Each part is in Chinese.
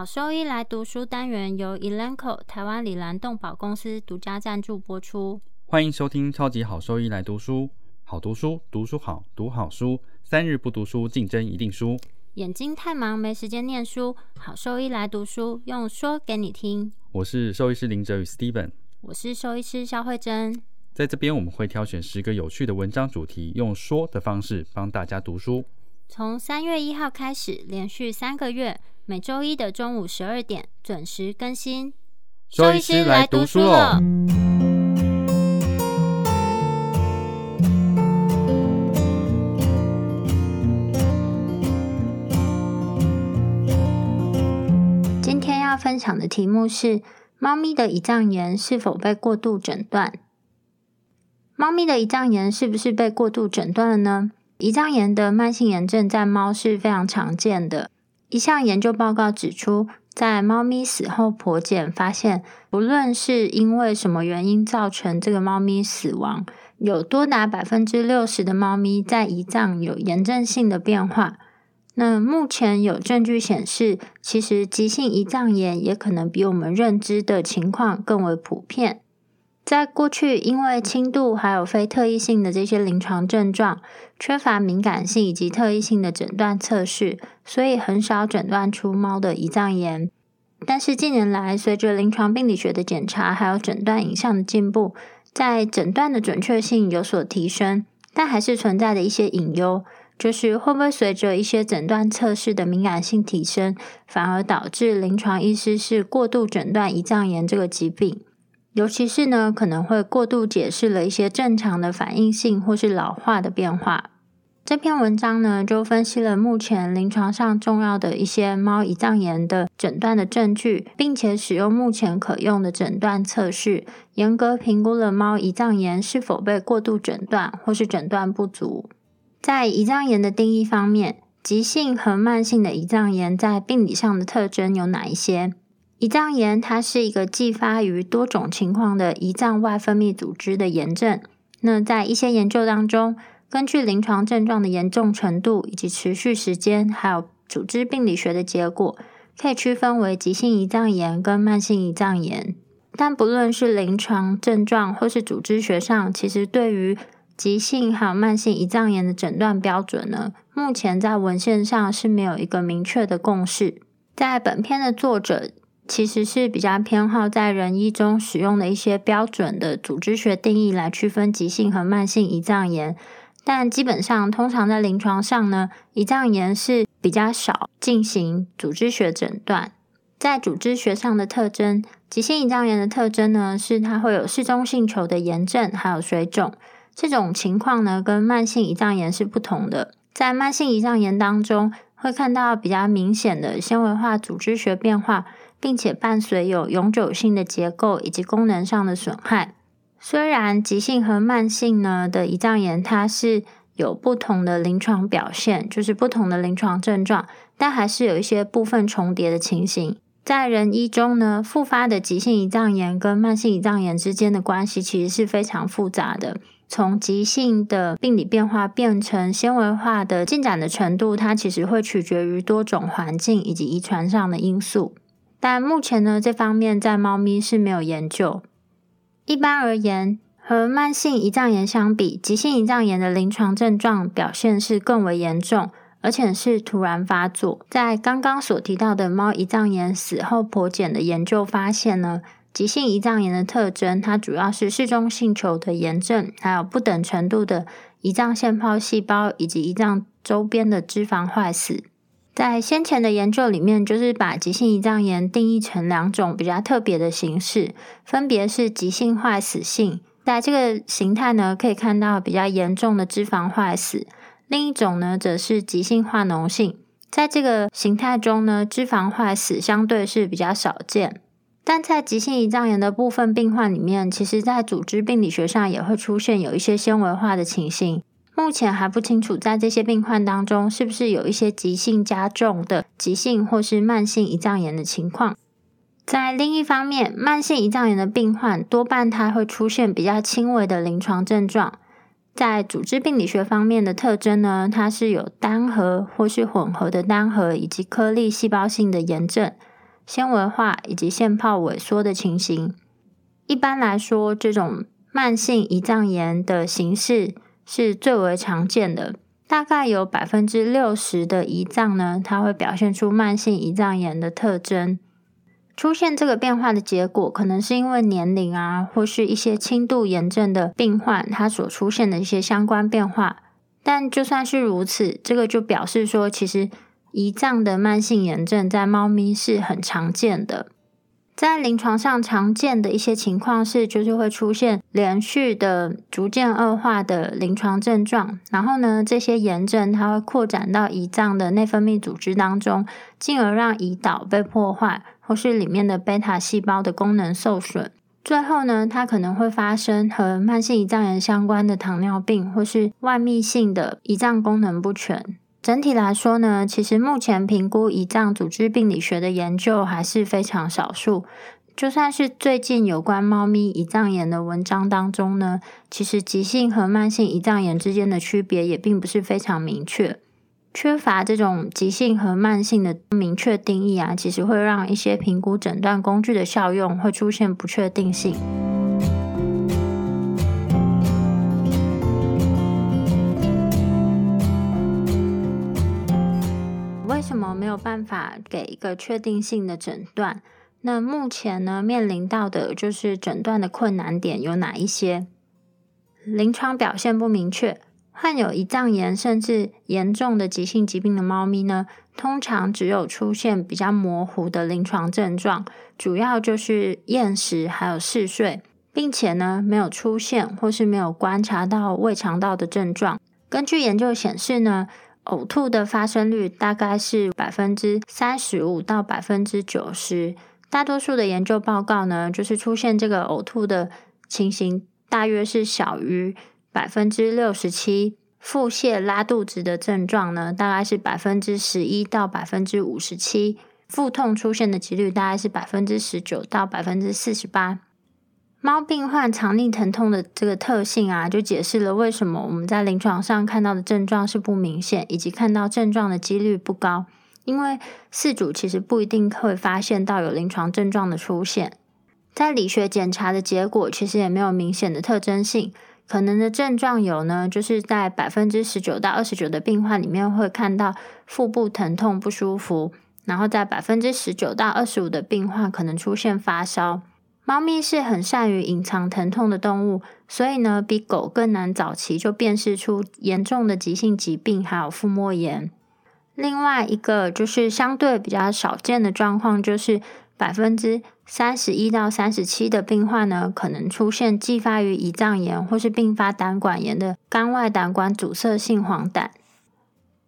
好兽医来读书单元由 Elanco 台湾里兰动保公司独家赞助播出。欢迎收听超级好兽医来读书，好读书，读书好，读好书，三日不读书，竞争一定输。眼睛太忙没时间念书，好兽医来读书，用说给你听。我是兽医师林哲宇 Steven，我是兽医师肖慧珍。在这边我们会挑选十个有趣的文章主题，用说的方式帮大家读书。从三月一号开始，连续三个月。每周一的中午十二点准时更新。周医师来读书了。今天要分享的题目是：猫咪的胰脏炎是否被过度诊断？猫咪的胰脏炎是不是被过度诊断了呢？胰脏炎的慢性炎症在猫是非常常见的。一项研究报告指出，在猫咪死后剖检发现，不论是因为什么原因造成这个猫咪死亡，有多达百分之六十的猫咪在胰脏有炎症性的变化。那目前有证据显示，其实急性胰脏炎也可能比我们认知的情况更为普遍。在过去，因为轻度还有非特异性的这些临床症状，缺乏敏感性以及特异性的诊断测试，所以很少诊断出猫的胰脏炎。但是近年来，随着临床病理学的检查还有诊断影像的进步，在诊断的准确性有所提升，但还是存在的一些隐忧，就是会不会随着一些诊断测试的敏感性提升，反而导致临床医师是过度诊断胰脏炎这个疾病。尤其是呢，可能会过度解释了一些正常的反应性或是老化的变化。这篇文章呢，就分析了目前临床上重要的一些猫胰脏炎的诊断的证据，并且使用目前可用的诊断测试，严格评估了猫胰脏炎是否被过度诊断或是诊断不足。在胰脏炎的定义方面，急性和慢性的胰脏炎在病理上的特征有哪一些？胰脏炎，它是一个继发于多种情况的胰脏外分泌组织的炎症。那在一些研究当中，根据临床症状的严重程度以及持续时间，还有组织病理学的结果，可以区分为急性胰脏炎跟慢性胰脏炎。但不论是临床症状或是组织学上，其实对于急性还有慢性胰脏炎的诊断标准呢，目前在文献上是没有一个明确的共识。在本篇的作者。其实是比较偏好在人医中使用的一些标准的组织学定义来区分急性和慢性胰脏炎，但基本上通常在临床上呢，胰脏炎是比较少进行组织学诊断。在组织学上的特征，急性胰脏炎的特征呢是它会有嗜中性球的炎症，还有水肿。这种情况呢跟慢性胰脏炎是不同的。在慢性胰脏炎当中，会看到比较明显的纤维化组织学变化。并且伴随有永久性的结构以及功能上的损害。虽然急性和慢性呢的胰脏炎，它是有不同的临床表现，就是不同的临床症状，但还是有一些部分重叠的情形。在人医中呢，复发的急性胰脏炎跟慢性胰脏炎之间的关系其实是非常复杂的。从急性的病理变化变成纤维化的进展的程度，它其实会取决于多种环境以及遗传上的因素。但目前呢，这方面在猫咪是没有研究。一般而言，和慢性胰脏炎相比，急性胰脏炎的临床症状表现是更为严重，而且是突然发作。在刚刚所提到的猫胰脏炎死后剖检的研究发现呢，急性胰脏炎的特征，它主要是嗜中性球的炎症，还有不等程度的胰脏腺泡细胞以及胰脏周边的脂肪坏死。在先前的研究里面，就是把急性胰脏炎定义成两种比较特别的形式，分别是急性坏死性，在这个形态呢，可以看到比较严重的脂肪坏死；另一种呢，则是急性化脓性，在这个形态中呢，脂肪坏死相对是比较少见。但在急性胰脏炎的部分病患里面，其实在组织病理学上也会出现有一些纤维化的情形。目前还不清楚，在这些病患当中，是不是有一些急性加重的急性或是慢性胰脏炎的情况。在另一方面，慢性胰脏炎的病患多半它会出现比较轻微的临床症状。在组织病理学方面的特征呢，它是有单核或是混合的单核以及颗粒细胞性的炎症。纤维化以及腺泡萎缩的情形。一般来说，这种慢性胰脏炎的形式是最为常见的，大概有百分之六十的胰脏呢，它会表现出慢性胰脏炎的特征。出现这个变化的结果，可能是因为年龄啊，或是一些轻度炎症的病患，他所出现的一些相关变化。但就算是如此，这个就表示说，其实胰脏的慢性炎症在猫咪是很常见的。在临床上常见的一些情况是，就是会出现连续的、逐渐恶化的临床症状。然后呢，这些炎症它会扩展到胰脏的内分泌组织当中，进而让胰岛被破坏。或是里面的贝塔细胞的功能受损，最后呢，它可能会发生和慢性胰脏炎相关的糖尿病，或是外泌性的胰脏功能不全。整体来说呢，其实目前评估胰脏组织病理学的研究还是非常少数。就算是最近有关猫咪胰脏炎的文章当中呢，其实急性和慢性胰脏炎之间的区别也并不是非常明确。缺乏这种急性和慢性的明确定义啊，其实会让一些评估诊断工具的效用会出现不确定性。为什么没有办法给一个确定性的诊断？那目前呢，面临到的就是诊断的困难点有哪一些？临床表现不明确。患有胰脏炎甚至严重的急性疾病的猫咪呢，通常只有出现比较模糊的临床症状，主要就是厌食还有嗜睡，并且呢没有出现或是没有观察到胃肠道的症状。根据研究显示呢，呕吐的发生率大概是百分之三十五到百分之九十，大多数的研究报告呢，就是出现这个呕吐的情形大约是小于。百分之六十七腹泻拉肚子的症状呢，大概是百分之十一到百分之五十七；腹痛出现的几率大概是百分之十九到百分之四十八。猫病患肠逆疼痛的这个特性啊，就解释了为什么我们在临床上看到的症状是不明显，以及看到症状的几率不高。因为饲主其实不一定会发现到有临床症状的出现，在理学检查的结果其实也没有明显的特征性。可能的症状有呢，就是在百分之十九到二十九的病患里面会看到腹部疼痛不舒服，然后在百分之十九到二十五的病患可能出现发烧。猫咪是很善于隐藏疼痛的动物，所以呢，比狗更难早期就辨识出严重的急性疾病，还有腹膜炎。另外一个就是相对比较少见的状况，就是百分之。三十一到三十七的病患呢，可能出现继发于胰脏炎或是并发胆管炎的肝外胆管阻塞性黄疸。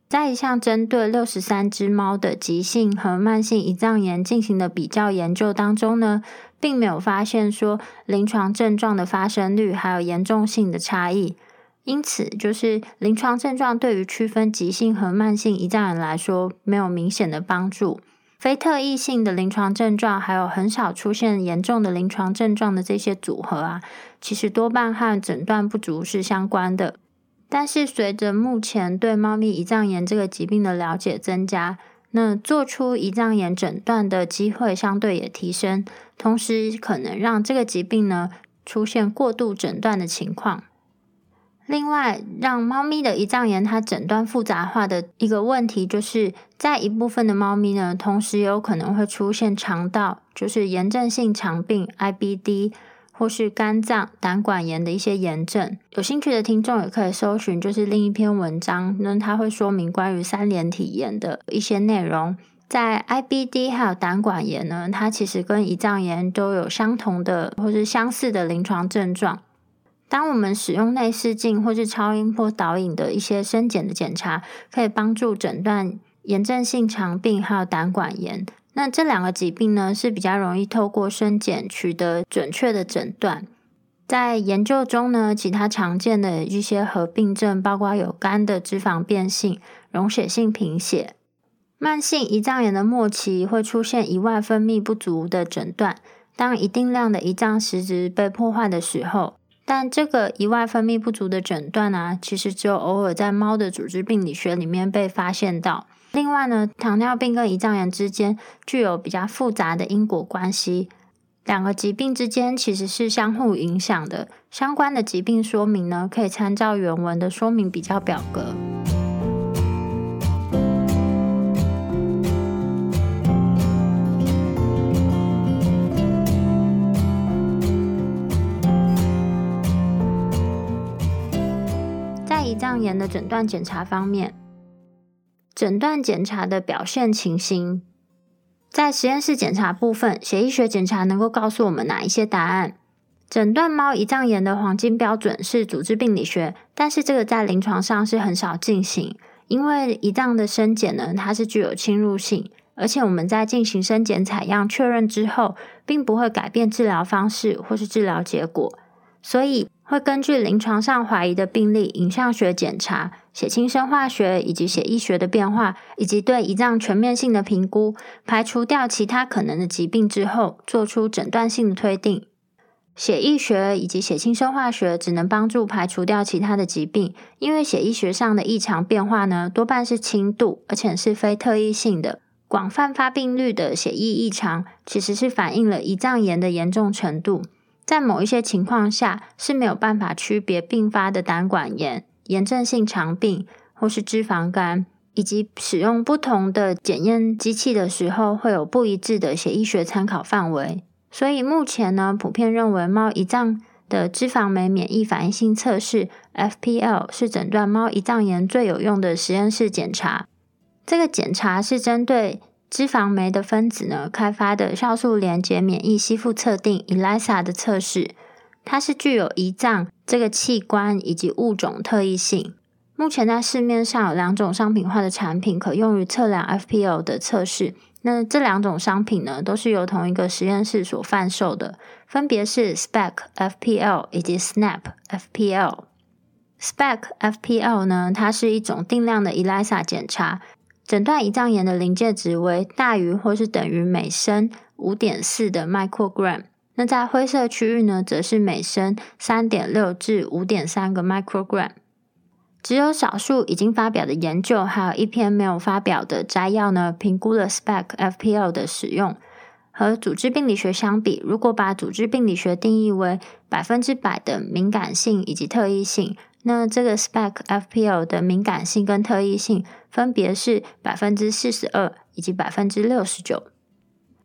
在一项针对六十三只猫的急性和慢性胰脏炎进行的比较研究当中呢，并没有发现说临床症状的发生率还有严重性的差异。因此，就是临床症状对于区分急性和慢性胰脏炎来说，没有明显的帮助。非特异性的临床症状，还有很少出现严重的临床症状的这些组合啊，其实多半和诊断不足是相关的。但是随着目前对猫咪胰脏炎这个疾病的了解增加，那做出胰脏炎诊断的机会相对也提升，同时可能让这个疾病呢出现过度诊断的情况。另外，让猫咪的胰脏炎它诊断复杂化的一个问题，就是在一部分的猫咪呢，同时有可能会出现肠道，就是炎症性肠病 （IBD） 或是肝脏、胆管炎的一些炎症。有兴趣的听众也可以搜寻，就是另一篇文章，那它会说明关于三联体炎的一些内容。在 IBD 还有胆管炎呢，它其实跟胰脏炎都有相同的或是相似的临床症状。当我们使用内视镜或是超音波导引的一些深检的检查，可以帮助诊断炎症性肠病还有胆管炎。那这两个疾病呢是比较容易透过深检取得准确的诊断。在研究中呢，其他常见的一些合并症包括有肝的脂肪变性、溶血性贫血、慢性胰脏炎的末期会出现胰外分泌不足的诊断。当一定量的胰脏实质被破坏的时候。但这个胰外分泌不足的诊断啊，其实只有偶尔在猫的组织病理学里面被发现到。另外呢，糖尿病跟胰脏炎之间具有比较复杂的因果关系，两个疾病之间其实是相互影响的。相关的疾病说明呢，可以参照原文的说明比较表格。在胰脏炎的诊断检查方面。诊断检查的表现情形，在实验室检查部分，血液学检查能够告诉我们哪一些答案？诊断猫胰脏炎的黄金标准是组织病理学，但是这个在临床上是很少进行，因为胰脏的生检呢，它是具有侵入性，而且我们在进行生检采样确认之后，并不会改变治疗方式或是治疗结果，所以。会根据临床上怀疑的病例、影像学检查、血清生化学以及血液学的变化，以及对胰脏全面性的评估，排除掉其他可能的疾病之后，做出诊断性的推定。血液学以及血清生化学只能帮助排除掉其他的疾病，因为血液学上的异常变化呢，多半是轻度，而且是非特异性的。广泛发病率的血液异常，其实是反映了胰脏炎的严重程度。在某一些情况下是没有办法区别并发的胆管炎、炎症性肠病或是脂肪肝，以及使用不同的检验机器的时候会有不一致的血液学参考范围。所以目前呢，普遍认为猫胰脏的脂肪酶免疫反应性测试 （FPL） 是诊断猫胰脏炎最有用的实验室检查。这个检查是针对。脂肪酶的分子呢，开发的酵素连接免疫吸附测定 （ELISA） 的测试，它是具有胰脏这个器官以及物种特异性。目前在市面上有两种商品化的产品可用于测量 FPL 的测试。那这两种商品呢，都是由同一个实验室所贩售的，分别是 SPEC FPL 以及 SNAP FPL。SPEC FPL 呢，它是一种定量的 ELISA 检查。诊断胰脏炎的临界值为大于或是等于每升五点四的 microgram。那在灰色区域呢，则是每升三点六至五点三个 microgram。只有少数已经发表的研究，还有一篇没有发表的摘要呢，评估了 SPEC FPL 的使用。和组织病理学相比，如果把组织病理学定义为百分之百的敏感性以及特异性。那这个 SPEC FPL 的敏感性跟特异性分别是百分之四十二以及百分之六十九。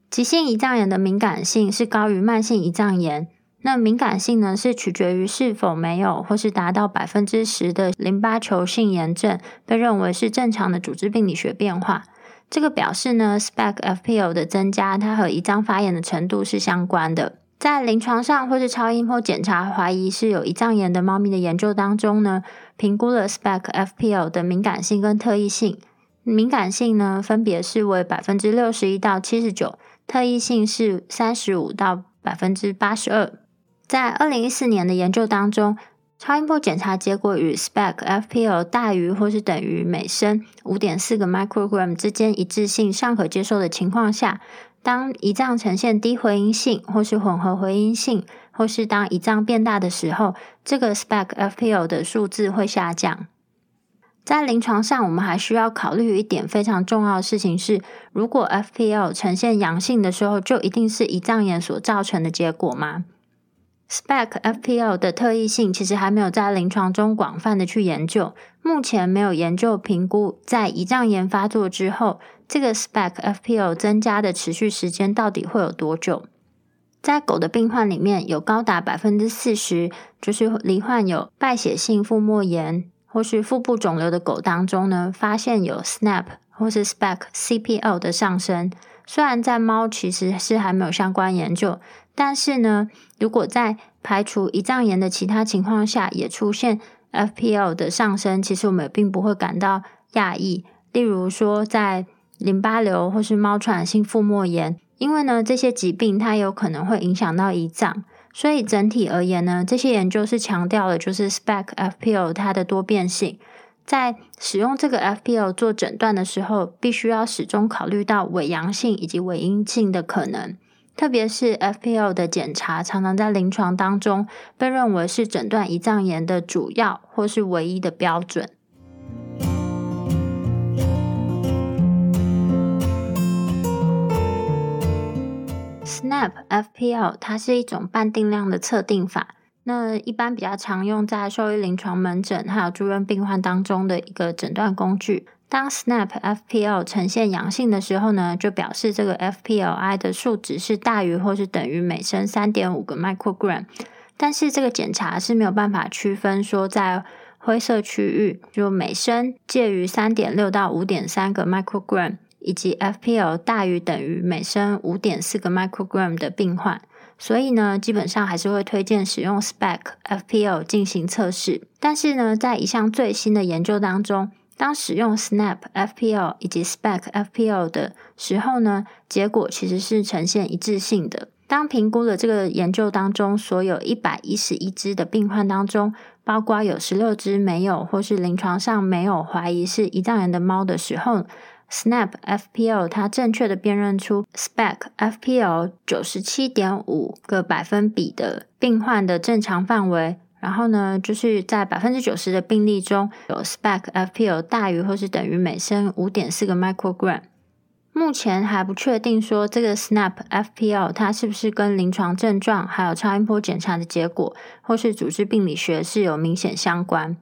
急性胰脏炎的敏感性是高于慢性胰脏炎。那敏感性呢，是取决于是否没有或是达到百分之十的淋巴球性炎症，被认为是正常的组织病理学变化。这个表示呢，SPEC FPL 的增加，它和胰脏发炎的程度是相关的。在临床上或是超音波检查怀疑是有胰脏炎的猫咪的研究当中呢，评估了 SPEC FPL 的敏感性跟特异性。敏感性呢，分别是为百分之六十一到七十九，特异性是三十五到百分之八十二。在二零一四年的研究当中，超音波检查结果与 SPEC FPL 大于或是等于每升五点四个 microgram 之间一致性尚可接受的情况下。当胰脏呈现低回音性，或是混合回音性，或是当胰脏变大的时候，这个 SPEC FPL 的数字会下降。在临床上，我们还需要考虑一点非常重要的事情是：如果 FPL 呈现阳性的时候，就一定是胰脏炎所造成的结果吗？SPEC FPL 的特异性其实还没有在临床中广泛的去研究，目前没有研究评估在胰脏炎发作之后。这个 SPEC FPL 增加的持续时间到底会有多久？在狗的病患里面有高达百分之四十，就是罹患有败血性腹膜炎或是腹部肿瘤的狗当中呢，发现有 SNAP 或是 SPEC CPL 的上升。虽然在猫其实是还没有相关研究，但是呢，如果在排除胰脏炎的其他情况下也出现 FPL 的上升，其实我们也并不会感到讶异。例如说在淋巴瘤或是猫传染性腹膜炎，因为呢这些疾病它有可能会影响到胰脏，所以整体而言呢，这些研究是强调了就是 SPEC FPL 它的多变性，在使用这个 FPL 做诊断的时候，必须要始终考虑到伪阳性以及伪阴性的可能，特别是 FPL 的检查常常在临床当中被认为是诊断胰脏炎的主要或是唯一的标准。SNAP FPL 它是一种半定量的测定法，那一般比较常用在兽医临床门诊还有住院病患当中的一个诊断工具。当 SNAP FPL 呈现阳性的时候呢，就表示这个 FPLI 的数值是大于或是等于每升三点五个 microgram。但是这个检查是没有办法区分说在灰色区域，就每升介于三点六到五点三个 microgram。以及 FPL 大于等于每升五点四个 microgram 的病患，所以呢，基本上还是会推荐使用 SPEC FPL 进行测试。但是呢，在一项最新的研究当中，当使用 SNAP FPL 以及 SPEC FPL 的时候呢，结果其实是呈现一致性的。当评估了这个研究当中所有一百一十一只的病患当中，包括有十六只没有或是临床上没有怀疑是胰脏炎的猫的时候。Snap FPL 它正确的辨认出 Spec FPL 九十七点五个百分比的病患的正常范围，然后呢，就是在百分之九十的病例中有 Spec FPL 大于或是等于每升五点四个 microgram。目前还不确定说这个 Snap FPL 它是不是跟临床症状还有超音波检查的结果或是组织病理学是有明显相关。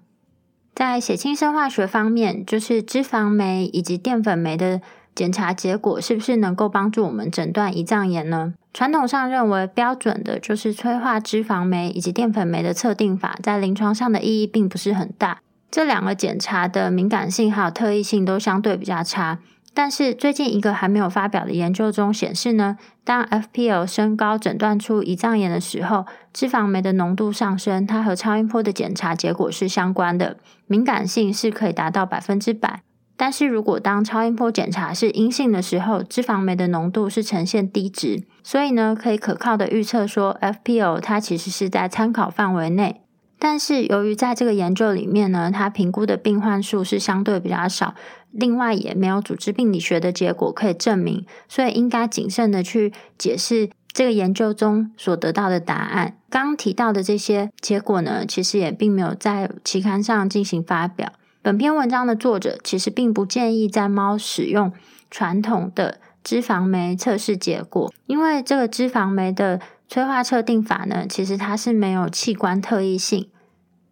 在血清生化学方面，就是脂肪酶以及淀粉酶的检查结果，是不是能够帮助我们诊断胰脏炎呢？传统上认为，标准的就是催化脂肪酶以及淀粉酶的测定法，在临床上的意义并不是很大。这两个检查的敏感性还有特异性都相对比较差。但是最近一个还没有发表的研究中显示呢，当 FPL 升高诊断出胰脏炎的时候，脂肪酶的浓度上升，它和超音波的检查结果是相关的，敏感性是可以达到百分之百。但是如果当超音波检查是阴性的时候，脂肪酶的浓度是呈现低值，所以呢，可以可靠的预测说 FPL 它其实是在参考范围内。但是由于在这个研究里面呢，它评估的病患数是相对比较少。另外也没有组织病理学的结果可以证明，所以应该谨慎的去解释这个研究中所得到的答案。刚提到的这些结果呢，其实也并没有在期刊上进行发表。本篇文章的作者其实并不建议在猫使用传统的脂肪酶测试结果，因为这个脂肪酶的催化测定法呢，其实它是没有器官特异性。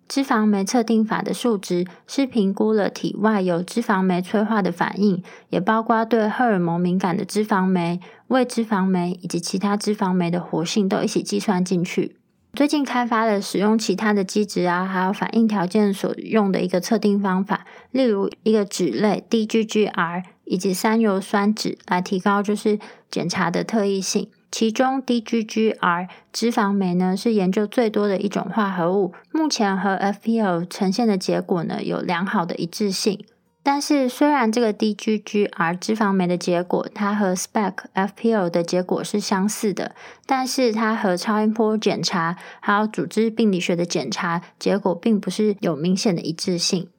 脂肪酶测定法的数值是评估了体外有脂肪酶催化的反应，也包括对荷尔蒙敏感的脂肪酶、胃脂肪酶以及其他脂肪酶的活性都一起计算进去。最近开发了使用其他的基质啊，还有反应条件所用的一个测定方法，例如一个脂类 DGGR 以及三油酸酯来提高就是检查的特异性。其中 DGGR 脂肪酶呢是研究最多的一种化合物，目前和 FPL 呈现的结果呢有良好的一致性。但是虽然这个 DGGR 脂肪酶的结果，它和 SPEC FPL 的结果是相似的，但是它和超音波检查还有组织病理学的检查结果并不是有明显的一致性。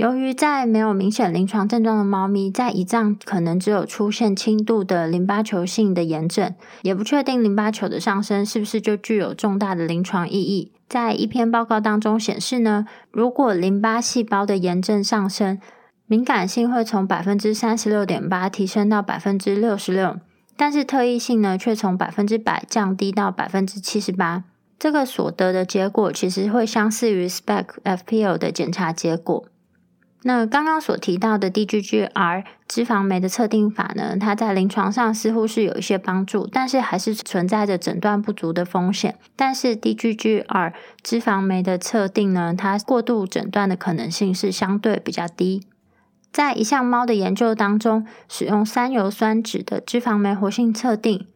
由于在没有明显临床症状的猫咪，在胰脏可能只有出现轻度的淋巴球性的炎症，也不确定淋巴球的上升是不是就具有重大的临床意义。在一篇报告当中显示呢，如果淋巴细胞的炎症上升，敏感性会从百分之三十六点八提升到百分之六十六，但是特异性呢却从百分之百降低到百分之七十八。这个所得的结果其实会相似于 SPEC FPL 的检查结果。那刚刚所提到的 DGGR 脂肪酶的测定法呢，它在临床上似乎是有一些帮助，但是还是存在着诊断不足的风险。但是 DGGR 脂肪酶的测定呢，它过度诊断的可能性是相对比较低。在一项猫的研究当中，使用三油酸酯的脂肪酶活性测定。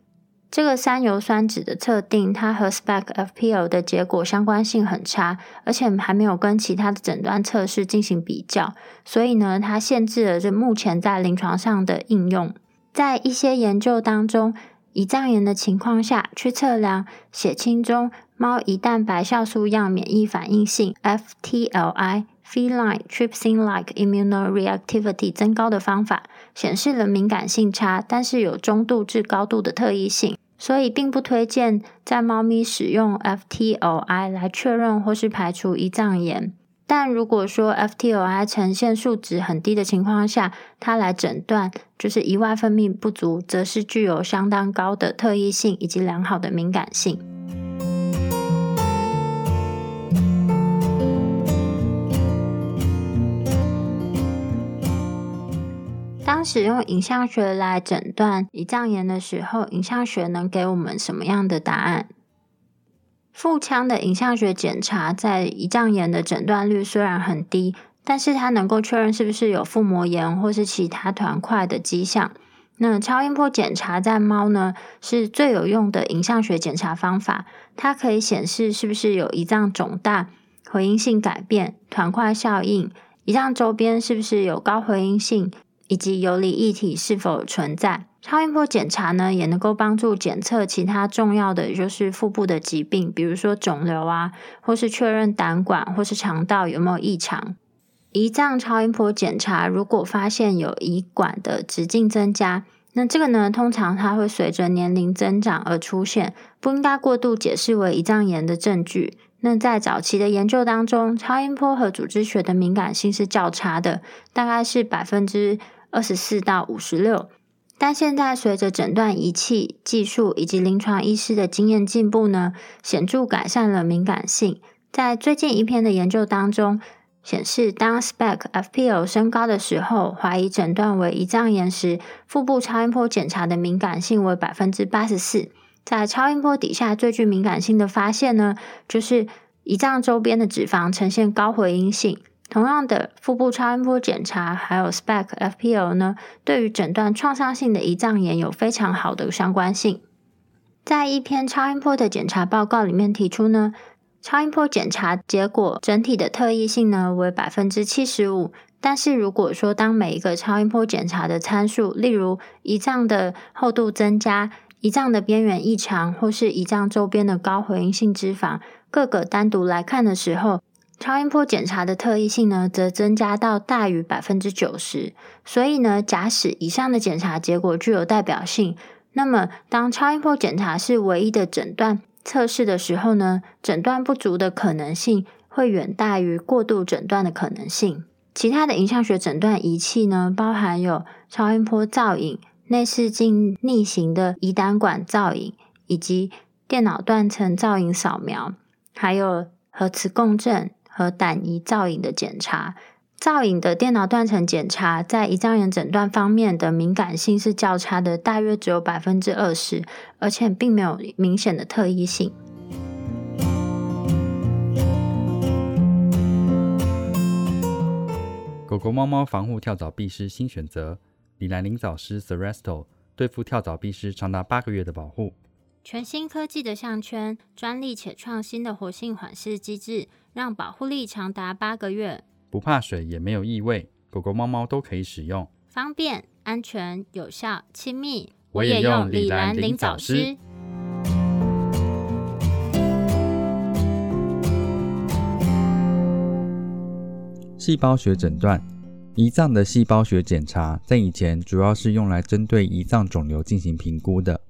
这个三油酸酯的测定，它和 SPEC FPL 的结果相关性很差，而且还没有跟其他的诊断测试进行比较，所以呢，它限制了这目前在临床上的应用。在一些研究当中，胰脏炎的情况下去测量血清中猫胰蛋白酵素样免疫反应性 （FTLI，Feline Trypsin-like Immunoreactivity） 增高的方法，显示了敏感性差，但是有中度至高度的特异性。所以并不推荐在猫咪使用 FTOI 来确认或是排除胰脏炎。但如果说 FTOI 呈现数值很低的情况下，它来诊断就是胰外分泌不足，则是具有相当高的特异性以及良好的敏感性。使用影像学来诊断胰脏炎的时候，影像学能给我们什么样的答案？腹腔的影像学检查在胰脏炎的诊断率虽然很低，但是它能够确认是不是有腹膜炎或是其他团块的迹象。那超音波检查在猫呢是最有用的影像学检查方法，它可以显示是不是有胰脏肿大、回音性改变、团块效应，胰脏周边是不是有高回音性，以及游离液体是否存在。超音波检查呢，也能够帮助检测其他重要的，就是腹部的疾病，比如说肿瘤啊，或是确认胆管或是肠道有没有异常。胰脏超音波检查如果发现有胰管的直径增加，那这个呢，通常它会随着年龄增长而出现，不应该过度解释为胰脏炎的证据。那在早期的研究当中，超音波和组织学的敏感性是较差的，大概是百分之二十四到五十六。但现在随着诊断仪器技术以及临床医师的经验进步呢，显著改善了敏感性。在最近一篇的研究当中显示，当 SPEC FPL 升高的时候，怀疑诊断为胰脏炎时，腹部超音波检查的敏感性为百分之八十四。在超音波底下最具敏感性的发现呢，就是胰脏周边的脂肪呈现高回音性。同样的，腹部超音波检查还有 SPEC FPL 呢，对于诊断创伤性的胰脏炎有非常好的相关性。在一篇超音波的检查报告里面提出呢，超音波检查结果整体的特异性呢为百分之七十五。但是如果说当每一个超音波检查的参数，例如胰脏的厚度增加、胰脏的边缘异常，或是胰脏周边的高回音性脂肪，各个单独来看的时候，超音波检查的特异性呢，则增加到大于百分之九十。所以呢，假使以上的检查结果具有代表性，那么当超音波检查是唯一的诊断测试的时候呢，诊断不足的可能性会远大于过度诊断的可能性。其他的影像学诊断仪器呢，包含有超音波造影、内视镜逆行的胰胆管造影，以及电脑断层造影扫描，还有核磁共振。和胆胰造影的检查，造影的电脑断层检查在胰脏炎诊断方面的敏感性是较差的，大约只有百分之二十，而且并没有明显的特异性。狗狗、猫猫防护跳蚤必虱新选择：李兰灵藻虱 s e r e s t o 对付跳蚤、必虱长达八个月的保护。全新科技的项圈，专利且创新的活性缓释机制。让保护力长达八个月，不怕水也没有异味，狗狗、猫猫都可以使用，方便、安全、有效、亲密。我也用李兰林早湿。细胞学诊断，胰脏的细胞学检查在以前主要是用来针对胰脏肿瘤进行评估的。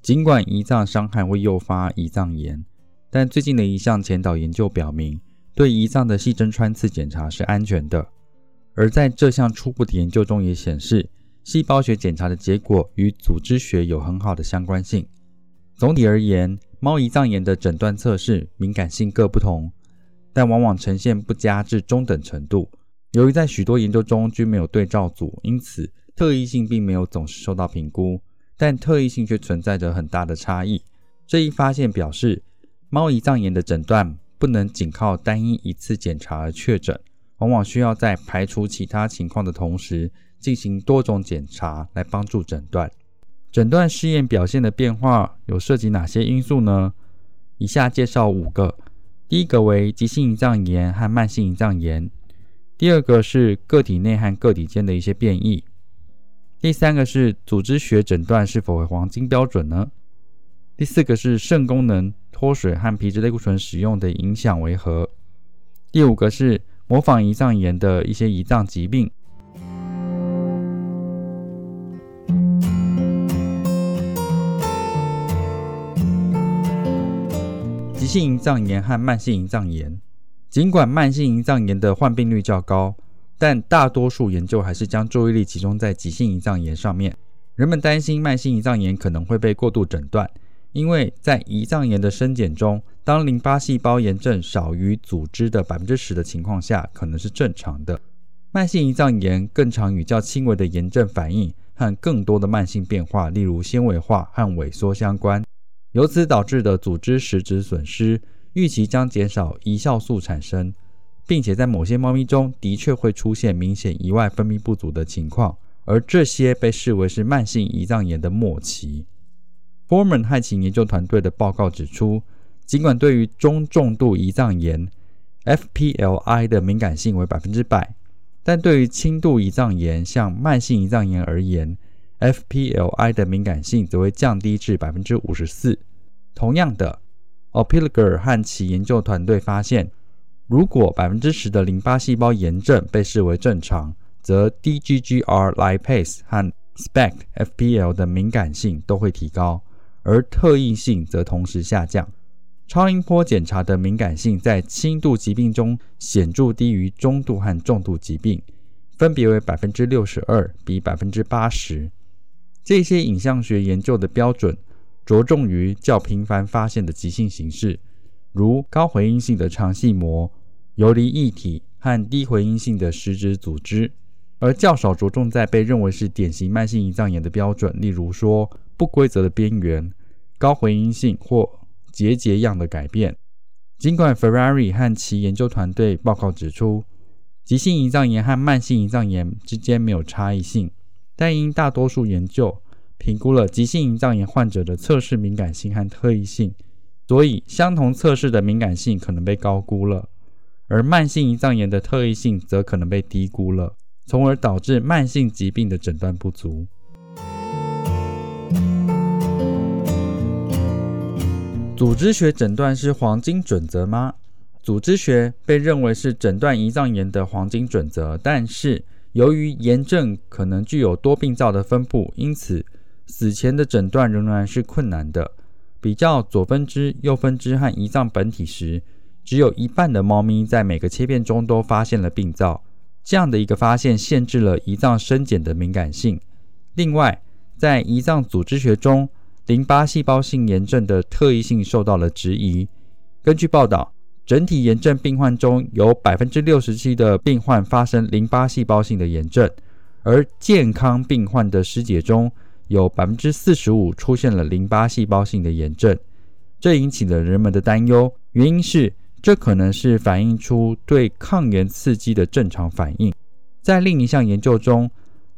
尽管胰脏伤害会诱发胰脏炎。但最近的一项前导研究表明，对胰脏的细针穿刺检查是安全的。而在这项初步的研究中也显示，细胞学检查的结果与组织学有很好的相关性。总体而言，猫胰脏炎的诊断测试敏感性各不同，但往往呈现不佳至中等程度。由于在许多研究中均没有对照组，因此特异性并没有总是受到评估，但特异性却存在着很大的差异。这一发现表示。猫胰脏炎的诊断不能仅靠单一一次检查而确诊，往往需要在排除其他情况的同时进行多种检查来帮助诊断。诊断试验表现的变化有涉及哪些因素呢？以下介绍五个：第一个为急性胰脏炎和慢性胰脏炎；第二个是个体内和个体间的一些变异；第三个是组织学诊断是否为黄金标准呢？第四个是肾功能。脱水和皮质类固醇使用的影响为何？第五个是模仿胰脏炎的一些胰脏疾病。急性胰脏炎和慢性胰脏炎，尽管慢性胰脏炎的患病率较高，但大多数研究还是将注意力集中在急性胰脏炎上面。人们担心慢性胰脏炎可能会被过度诊断，因为在胰脏炎的生检中，当淋巴细胞炎症少于组织的百分之十的情况下，可能是正常的。慢性胰脏炎更常与较轻微的炎症反应和更多的慢性变化，例如纤维化和萎缩相关。由此导致的组织实质损失，预期将减少胰酵素产生，并且在某些猫咪中的确会出现明显胰外分泌不足的情况，而这些被视为是慢性胰脏炎的末期。Foreman 和其研究团队的报告指出，尽管对于中重度胰脏炎 （FPLI） 的敏感性为百分之百，但对于轻度胰脏炎，像慢性胰脏炎而言，FPLI 的敏感性则会降低至百分之五十四。同样的 o p i l g e r 和其研究团队发现，如果百分之十的淋巴细胞炎症被视为正常，则 DGGR lipase 和 SPECT/FPL 的敏感性都会提高，而特异性则同时下降。超音波检查的敏感性在轻度疾病中显著低于中度和重度疾病，分别为百分之六十二比百分之八十。这些影像学研究的标准着重于较频繁发现的急性形式，如高回音性的肠系膜、游离液体和低回音性的实质组织，而较少着重在被认为是典型慢性胰脏炎的标准，例如说不规则的边缘、高回音性或结节样的改变。尽管 Ferrari 和其研究团队报告指出，急性胰脏炎和慢性胰脏炎之间没有差异性。但因大多数研究评估了急性胰脏炎患者的测试敏感性和特异性，所以相同测试的敏感性可能被高估了，而慢性胰脏炎的特异性则可能被低估了，从而导致慢性疾病的诊断不足。组织学诊断是黄金准则吗？组织学被认为是诊断胰脏炎的黄金准则，但是。由于炎症可能具有多病灶的分布，因此死前的诊断仍然是困难的。比较左分支、右分支和胰脏本体时，只有一半的猫咪在每个切片中都发现了病灶。这样的一个发现限制了胰脏生检的敏感性。另外，在胰脏组织学中，淋巴细胞性炎症的特异性受到了质疑。根据报道。整体炎症病患中有百分之六十七的病患发生淋巴细胞性的炎症，而健康病患的尸检中有百分之四十五出现了淋巴细胞性的炎症，这引起了人们的担忧。原因是这可能是反映出对抗原刺激的正常反应。在另一项研究中，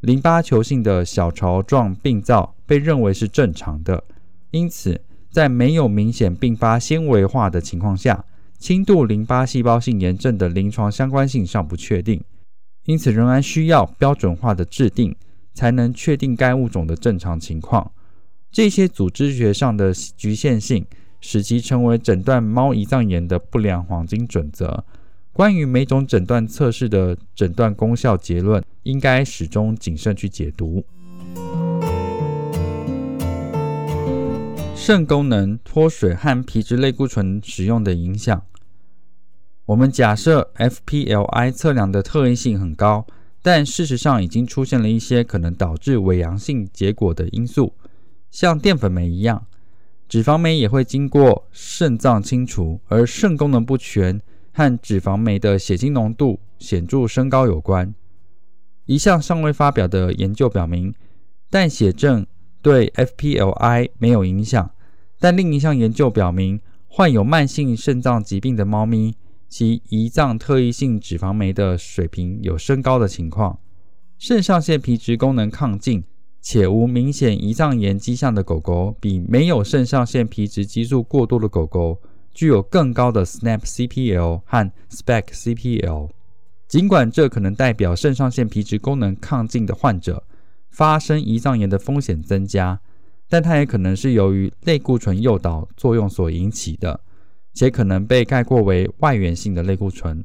淋巴球性的小巢状病灶被认为是正常的，因此在没有明显并发纤维化的情况下。轻度淋巴细胞性炎症的临床相关性尚不确定，因此仍然需要标准化的制定，才能确定该物种的正常情况。这些组织学上的局限性，使其成为诊断猫胰脏炎的不良黄金准则。关于每种诊断测试的诊断功效结论，应该始终谨慎去解读。肾功能脱水和皮质类固醇使用的影响。我们假设 FPLI 测量的特异性很高，但事实上已经出现了一些可能导致伪阳性结果的因素，像淀粉酶一样，脂肪酶也会经过肾脏清除，而肾功能不全和脂肪酶的血清浓度显著升高有关。一项尚未发表的研究表明，代血症对 FPLI 没有影响，但另一项研究表明，患有慢性肾脏疾病的猫咪。其胰脏特异性脂肪酶的水平有升高的情况，肾上腺皮质功能亢进且无明显胰脏炎迹象的狗狗，比没有肾上腺皮质激素过多的狗狗具有更高的 SNAP CPL 和 SPEC CPL。尽管这可能代表肾上腺皮质功能亢进的患者发生胰脏炎的风险增加，但它也可能是由于类固醇诱导作用所引起的。且可能被概括为外源性的类固醇，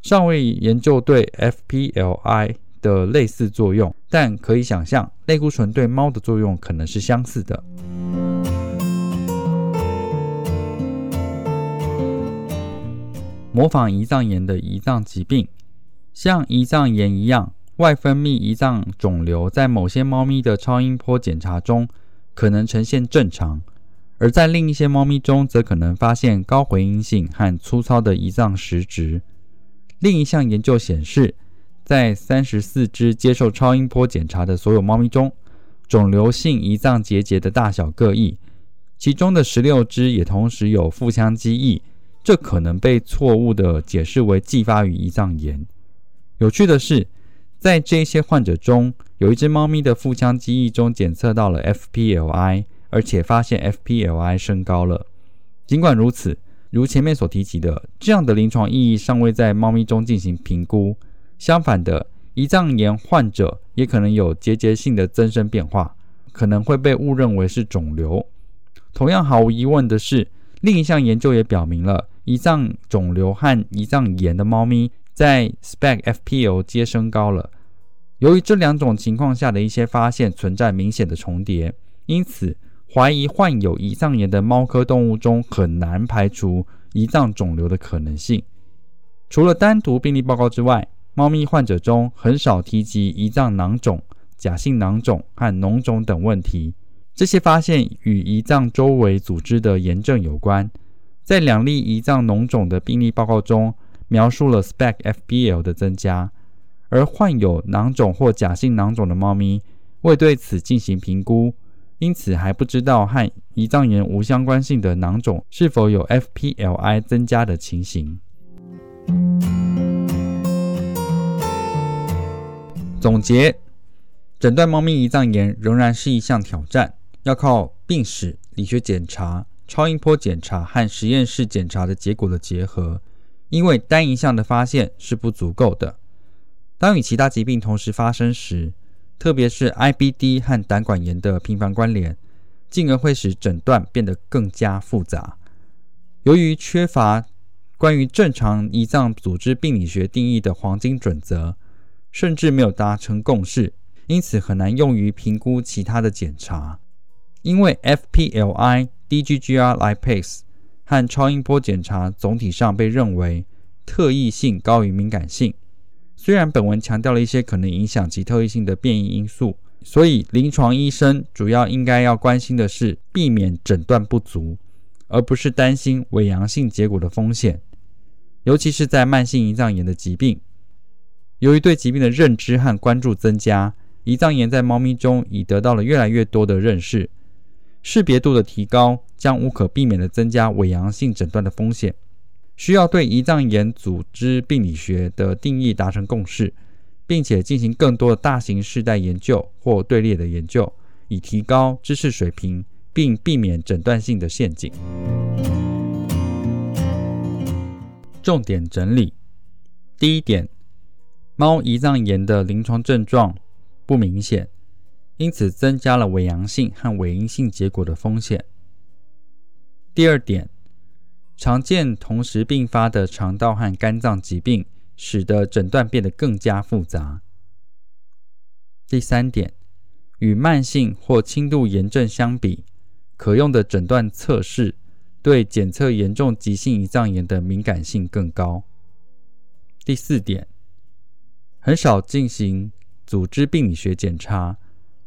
尚未研究对 FPLI 的类似作用，但可以想象类固醇对猫的作用可能是相似的。模仿胰脏炎的胰脏疾病，像胰脏炎一样，外分泌胰脏肿瘤在某些猫咪的超音波检查中可能呈现正常，而在另一些猫咪中则可能发现高回音性和粗糙的胰脏实质。另一项研究显示，在三十四只接受超音波检查的所有猫咪中，肿瘤性胰脏结节的大小各异，其中的十六只也同时有腹腔积液，这可能被错误地解释为继发于胰脏炎。有趣的是，在这些患者中，有一只猫咪的腹腔积液中检测到了 FPLI，而且发现 FPLI 升高了。尽管如此，如前面所提及的，这样的临床意义尚未在猫咪中进行评估。相反的，胰脏炎患者也可能有结节性的增生变化，可能会被误认为是肿瘤。同样毫无疑问的是，另一项研究也表明了胰脏肿瘤和胰脏炎的猫咪在 SPECFPL 皆升高了。由于这两种情况下的一些发现存在明显的重叠，因此。怀疑患有胰脏炎的猫科动物中很难排除胰脏肿瘤的可能性。除了单独病例报告之外，猫咪患者中很少提及胰脏囊肿、假性囊肿和脓肿等问题。这些发现与胰脏周围组织的炎症有关。在两例胰脏脓肿的病例报告中，描述了 SPECFPL 的增加，而患有囊肿或假性囊肿的猫咪未对此进行评估。因此还不知道和胰脏炎无相关性的囊肿是否有 FPLI 增加的情形。总结：诊断猫咪胰脏炎仍然是一项挑战，要靠病史、理学检查、超音波检查和实验室检查的结果的结合，因为单一项的发现是不足够的。当与其他疾病同时发生时，特别是 IBD 和胆管炎的频繁关联，进而会使诊断变得更加复杂。由于缺乏关于正常胰脏组织病理学定义的黄金准则，甚至没有达成共识，因此很难用于评估其他的检查。因为 FPLI、DGGR lipase 和超音波检查总体上被认为特异性高于敏感性。虽然本文强调了一些可能影响其特异性的变异因素，所以临床医生主要应该要关心的是避免诊断不足，而不是担心伪阳性结果的风险。尤其是在慢性胰脏炎的疾病，由于对疾病的认知和关注增加，胰脏炎在猫咪中已得到了越来越多的认识，识别度的提高将无可避免地增加伪阳性诊断的风险。需要对胰脏炎组织病理学的定义达成共识，并且进行更多的大型世代研究或队列的研究，以提高知识水平，并避免诊断性的陷阱。重点整理：第一点，猫胰脏炎的临床症状不明显，因此增加了伪阳性和伪阴性结果的风险。第二点。常见同时并发的肠道和肝脏疾病，使得诊断变得更加复杂。第三点，与慢性或轻度炎症相比，可用的诊断测试对检测严重急性胰脏炎的敏感性更高。第四点，很少进行组织病理学检查，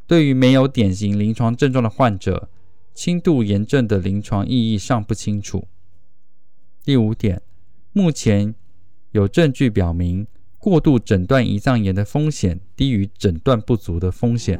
对于没有典型临床症状的患者，轻度炎症的临床意义尚不清楚。第五点，目前有证据表明，过度诊断胰脏炎的风险低于诊断不足的风险。